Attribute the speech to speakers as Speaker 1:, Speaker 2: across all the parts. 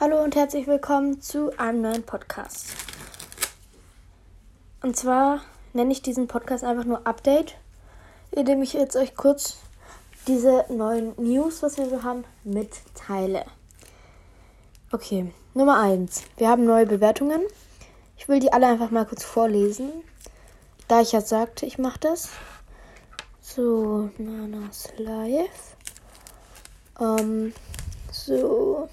Speaker 1: Hallo und herzlich willkommen zu einem neuen Podcast. Und zwar nenne ich diesen Podcast einfach nur Update, indem ich jetzt euch kurz diese neuen News, was wir so haben, mitteile. Okay, Nummer 1. Wir haben neue Bewertungen. Ich will die alle einfach mal kurz vorlesen. Da ich ja sagte, ich mache das. So, Nanas Live. Ähm, so.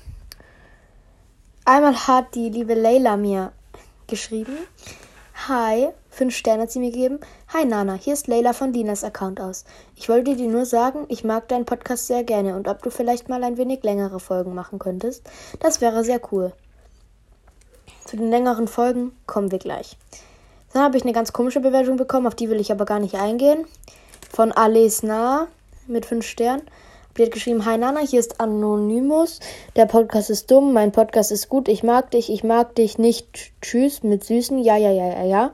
Speaker 1: Einmal hat die liebe Leila mir geschrieben. Hi, fünf Sterne hat sie mir gegeben. Hi Nana, hier ist Leila von Linas Account aus. Ich wollte dir nur sagen, ich mag deinen Podcast sehr gerne und ob du vielleicht mal ein wenig längere Folgen machen könntest. Das wäre sehr cool. Zu den längeren Folgen kommen wir gleich. Dann habe ich eine ganz komische Bewertung bekommen, auf die will ich aber gar nicht eingehen. Von Alice Na mit fünf Sternen. Die hat geschrieben, Hi Nana, hier ist Anonymous. Der Podcast ist dumm, mein Podcast ist gut, ich mag dich, ich mag dich nicht. Tschüss mit Süßen. Ja, ja, ja, ja, ja.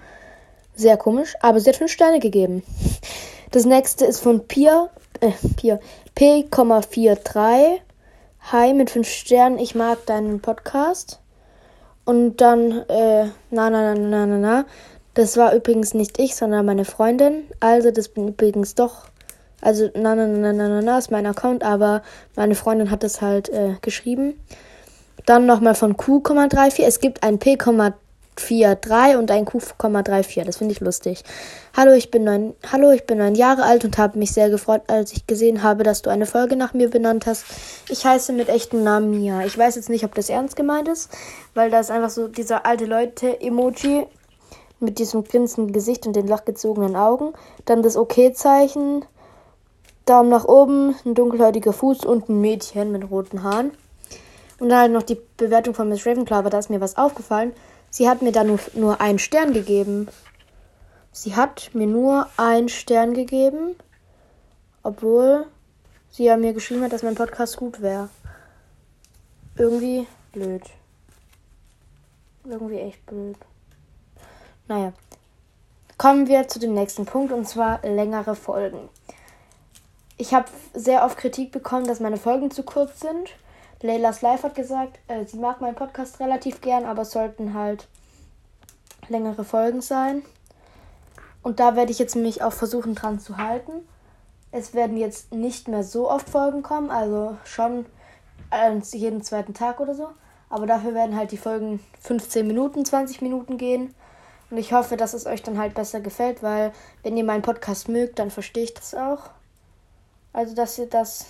Speaker 1: Sehr komisch, aber sie hat fünf Sterne gegeben. Das nächste ist von Pia, äh, Pia, P,43. Hi mit fünf Sternen, ich mag deinen Podcast. Und dann, äh, na, na, na, na, na, na. Das war übrigens nicht ich, sondern meine Freundin. Also, das bin übrigens doch also, na, na, na, na, na, na, ist mein Account, aber meine Freundin hat das halt äh, geschrieben. Dann nochmal von Q,34. Es gibt ein P,43 und ein Q,34. Das finde ich lustig. Hallo, ich bin neun, hallo, ich bin neun Jahre alt und habe mich sehr gefreut, als ich gesehen habe, dass du eine Folge nach mir benannt hast. Ich heiße mit echtem Namen Mia. Ich weiß jetzt nicht, ob das ernst gemeint ist, weil da ist einfach so dieser alte Leute-Emoji mit diesem grinsenden Gesicht und den lachgezogenen Augen. Dann das OK-Zeichen. Daumen nach oben, ein dunkelhäutiger Fuß und ein Mädchen mit roten Haaren. Und dann halt noch die Bewertung von Miss Ravenclaw, aber da ist mir was aufgefallen. Sie hat mir da nur, nur einen Stern gegeben. Sie hat mir nur einen Stern gegeben, obwohl sie ja mir geschrieben hat, dass mein Podcast gut wäre. Irgendwie blöd. Irgendwie echt blöd. Naja. Kommen wir zu dem nächsten Punkt und zwar längere Folgen. Ich habe sehr oft Kritik bekommen, dass meine Folgen zu kurz sind. Leylas Live hat gesagt, äh, sie mag meinen Podcast relativ gern, aber es sollten halt längere Folgen sein. Und da werde ich jetzt mich auch versuchen dran zu halten. Es werden jetzt nicht mehr so oft Folgen kommen, also schon jeden zweiten Tag oder so. Aber dafür werden halt die Folgen 15 Minuten, 20 Minuten gehen. Und ich hoffe, dass es euch dann halt besser gefällt, weil wenn ihr meinen Podcast mögt, dann verstehe ich das auch. Also, dass ihr das,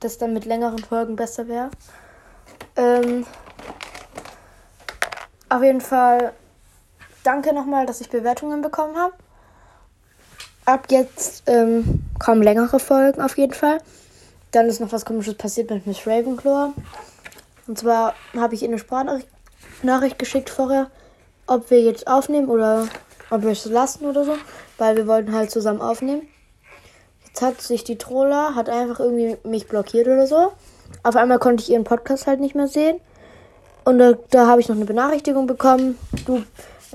Speaker 1: das dann mit längeren Folgen besser wäre. Ähm, auf jeden Fall danke nochmal, dass ich Bewertungen bekommen habe. Ab jetzt ähm, kommen längere Folgen auf jeden Fall. Dann ist noch was komisches passiert mit Miss Ravenclaw. Und zwar habe ich ihr eine Sprachnachricht geschickt vorher, ob wir jetzt aufnehmen oder ob wir es lassen oder so, weil wir wollten halt zusammen aufnehmen. Jetzt hat sich die Troller, hat einfach irgendwie mich blockiert oder so. Auf einmal konnte ich ihren Podcast halt nicht mehr sehen. Und da, da habe ich noch eine Benachrichtigung bekommen. Du,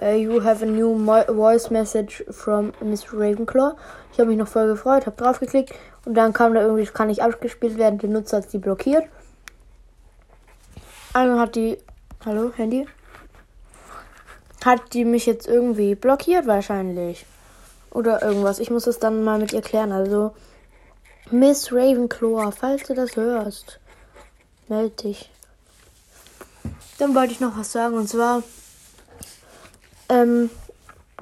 Speaker 1: uh, you have a new voice message from Miss Ravenclaw. Ich habe mich noch voll gefreut, habe draufgeklickt und dann kam da irgendwie, kann nicht abgespielt werden. Der Nutzer hat sie blockiert. Einmal hat die, hallo Handy, hat die mich jetzt irgendwie blockiert wahrscheinlich. Oder irgendwas. Ich muss es dann mal mit ihr klären. Also, Miss Ravenclaw, falls du das hörst, melde dich. Dann wollte ich noch was sagen. Und zwar ähm,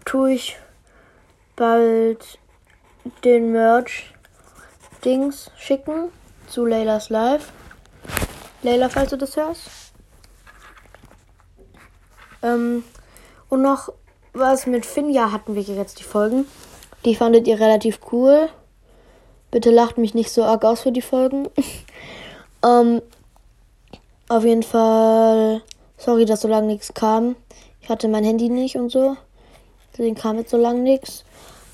Speaker 1: tue ich bald den Merch-Dings schicken zu Laylas Live. Layla, falls du das hörst. Ähm, und noch was mit Finja hatten wir jetzt die Folgen. Die fandet ihr relativ cool. Bitte lacht mich nicht so arg aus für die Folgen. ähm, auf jeden Fall, sorry, dass so lange nichts kam. Ich hatte mein Handy nicht und so. Deswegen kam jetzt so lange nichts.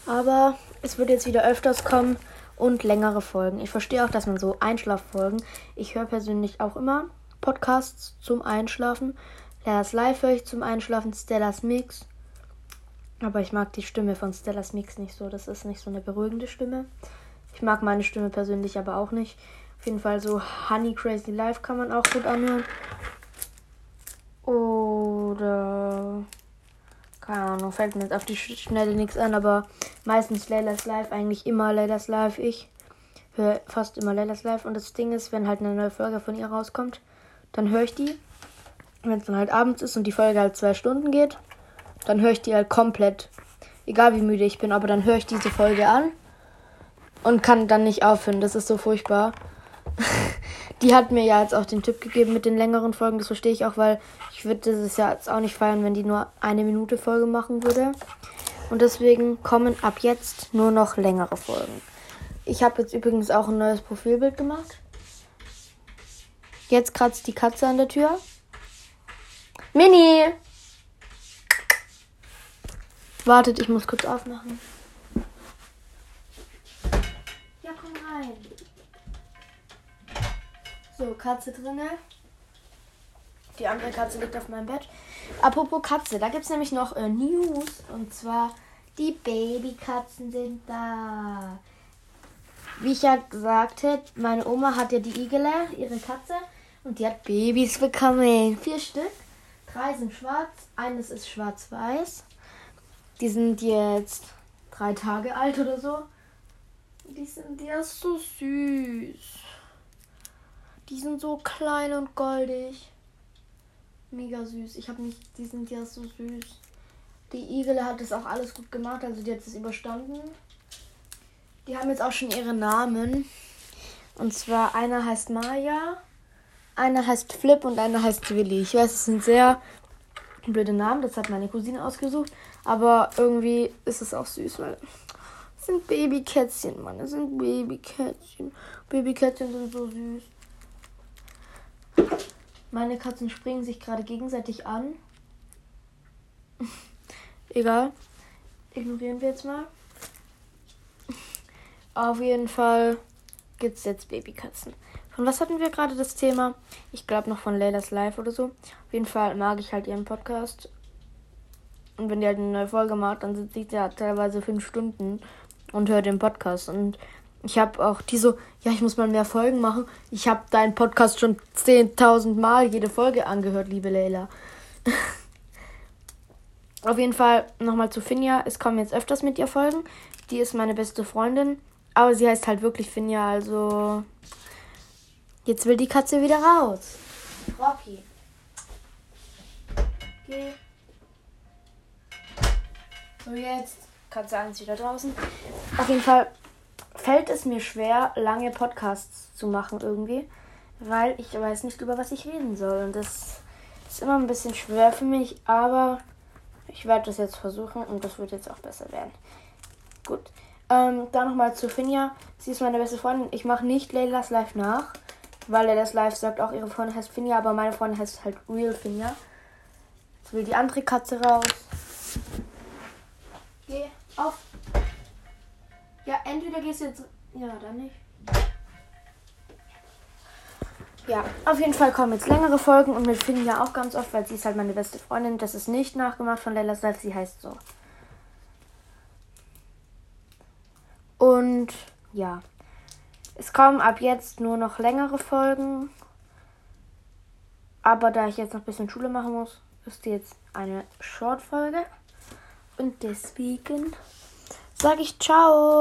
Speaker 1: Aber es wird jetzt wieder öfters kommen und längere Folgen. Ich verstehe auch, dass man so Einschlaffolgen. Ich höre persönlich auch immer Podcasts zum Einschlafen. Stellas Live höre ich zum Einschlafen, Stellas Mix. Aber ich mag die Stimme von Stellas Mix nicht so. Das ist nicht so eine beruhigende Stimme. Ich mag meine Stimme persönlich aber auch nicht. Auf jeden Fall so Honey Crazy Life kann man auch gut anhören. oder keine Ahnung, fällt mir jetzt auf die Schnelle nichts an, aber meistens Laylas Live, eigentlich immer Laylas Live. Ich höre fast immer Laylas Live und das Ding ist, wenn halt eine neue Folge von ihr rauskommt, dann höre ich die. Wenn es dann halt abends ist und die Folge halt zwei Stunden geht, dann höre ich die halt komplett. Egal wie müde ich bin, aber dann höre ich diese Folge an und kann dann nicht aufhören. Das ist so furchtbar. die hat mir ja jetzt auch den Tipp gegeben mit den längeren Folgen. Das verstehe ich auch, weil ich würde das ja jetzt auch nicht feiern, wenn die nur eine Minute Folge machen würde. Und deswegen kommen ab jetzt nur noch längere Folgen. Ich habe jetzt übrigens auch ein neues Profilbild gemacht. Jetzt kratzt die Katze an der Tür. Mini! Wartet, ich muss kurz aufmachen. Ja, komm rein. So, Katze drinne. Die andere Katze liegt auf meinem Bett. Apropos Katze, da gibt es nämlich noch äh, News. Und zwar, die Babykatzen sind da. Wie ich ja sagte, meine Oma hat ja die Igele, ihre Katze. Und die hat Babys bekommen. Vier Stück. Drei sind schwarz, eines ist schwarz-weiß. Die sind jetzt drei Tage alt oder so. Die sind ja so süß. Die sind so klein und goldig. Mega süß. Ich habe nicht, die sind ja so süß. Die Igele hat das auch alles gut gemacht, also die hat es überstanden. Die haben jetzt auch schon ihre Namen. Und zwar einer heißt Maya, einer heißt Flip und einer heißt Willi. Ich weiß, es sind sehr blöde Namen, das hat meine Cousine ausgesucht. Aber irgendwie ist es auch süß, weil es sind Babykätzchen, Mann. Es sind Babykätzchen. Babykätzchen sind so süß. Meine Katzen springen sich gerade gegenseitig an. Egal. Ignorieren wir jetzt mal. Auf jeden Fall gibt es jetzt Babykatzen. Von was hatten wir gerade das Thema? Ich glaube noch von Laylas Live oder so. Auf jeden Fall mag ich halt ihren Podcast. Und wenn die halt eine neue Folge macht, dann sitze ich da teilweise fünf Stunden und höre den Podcast. Und ich habe auch die so, ja, ich muss mal mehr Folgen machen. Ich habe deinen Podcast schon 10.000 Mal jede Folge angehört, liebe Leila. Auf jeden Fall nochmal zu Finja. Es kommen jetzt öfters mit ihr Folgen. Die ist meine beste Freundin. Aber sie heißt halt wirklich Finja, also. Jetzt will die Katze wieder raus. Rocky. Geh. So, jetzt. Katze 1 wieder draußen. Auf jeden Fall fällt es mir schwer, lange Podcasts zu machen irgendwie, weil ich weiß nicht, über was ich reden soll. Und das ist immer ein bisschen schwer für mich, aber ich werde das jetzt versuchen und das wird jetzt auch besser werden. Gut. Ähm, dann nochmal zu Finja. Sie ist meine beste Freundin. Ich mache nicht Leilas Live nach, weil Leilas Live sagt auch, ihre Freundin heißt Finja, aber meine Freundin heißt halt Real Finja. Jetzt will die andere Katze raus. Geh auf. Ja, entweder gehst du jetzt. Ja, dann nicht. Ja, auf jeden Fall kommen jetzt längere Folgen und mit Finn ja auch ganz oft, weil sie ist halt meine beste Freundin. Das ist nicht nachgemacht von Leilas Life, sie heißt so. Und ja, es kommen ab jetzt nur noch längere Folgen. Aber da ich jetzt noch ein bisschen Schule machen muss, ist die jetzt eine Short-Folge. Und deswegen sage ich ciao.